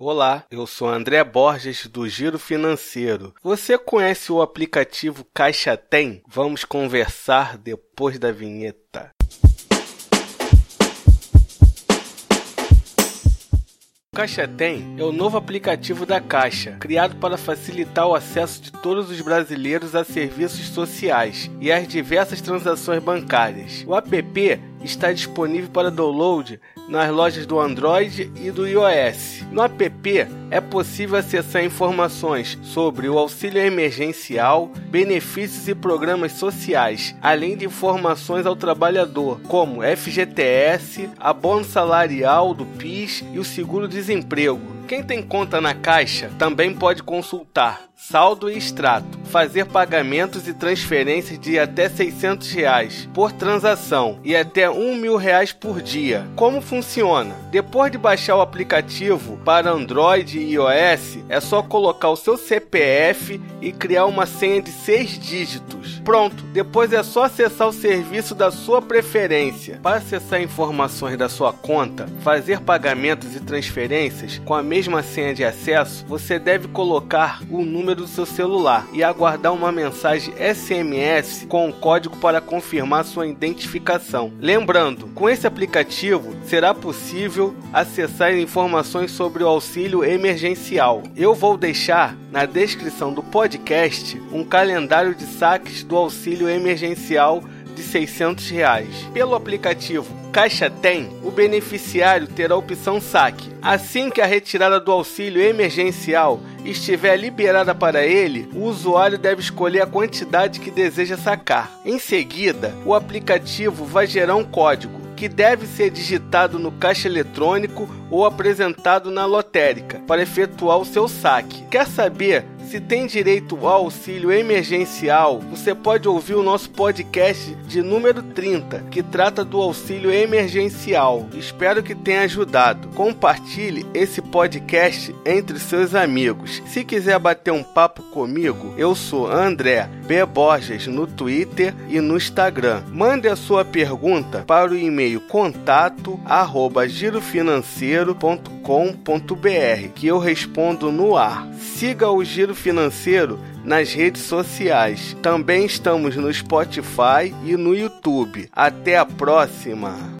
Olá, eu sou André Borges do Giro Financeiro. Você conhece o aplicativo Caixa Tem? Vamos conversar depois da vinheta. Caixa Tem é o novo aplicativo da Caixa, criado para facilitar o acesso de todos os brasileiros a serviços sociais e às diversas transações bancárias. O app está disponível para download nas lojas do Android e do iOS. No app é possível acessar informações sobre o auxílio emergencial, benefícios e programas sociais, além de informações ao trabalhador, como FGTS, abono salarial do PIS e o seguro-desemprego. Quem tem conta na Caixa também pode consultar saldo e extrato, fazer pagamentos e transferências de até 600 reais por transação e até um mil reais por dia. Como funciona? Depois de baixar o aplicativo para Android e iOS, é só colocar o seu CPF e criar uma senha de seis dígitos. Pronto, depois é só acessar o serviço da sua preferência. Para acessar informações da sua conta, fazer pagamentos e transferências com a mesma senha de acesso, você deve colocar o número do seu celular e aguardar uma mensagem SMS com o código para confirmar sua identificação. Lembrando, com esse aplicativo será possível acessar informações sobre o auxílio emergencial. Eu vou deixar na descrição do podcast um calendário de saques do auxílio emergencial de 600 reais. Pelo aplicativo Caixa Tem, o beneficiário terá a opção saque. Assim que a retirada do auxílio emergencial estiver liberada para ele, o usuário deve escolher a quantidade que deseja sacar. Em seguida, o aplicativo vai gerar um código que deve ser digitado no caixa eletrônico ou apresentado na lotérica para efetuar o seu saque. Quer saber se tem direito ao auxílio emergencial, você pode ouvir o nosso podcast de número 30, que trata do auxílio emergencial. Espero que tenha ajudado. Compartilhe esse podcast entre seus amigos. Se quiser bater um papo comigo, eu sou André B. Borges no Twitter e no Instagram. Mande a sua pergunta para o e-mail contato arroba girofinanceiro.com.br que eu respondo no ar. Siga o Giro Financeiro nas redes sociais. Também estamos no Spotify e no YouTube. Até a próxima!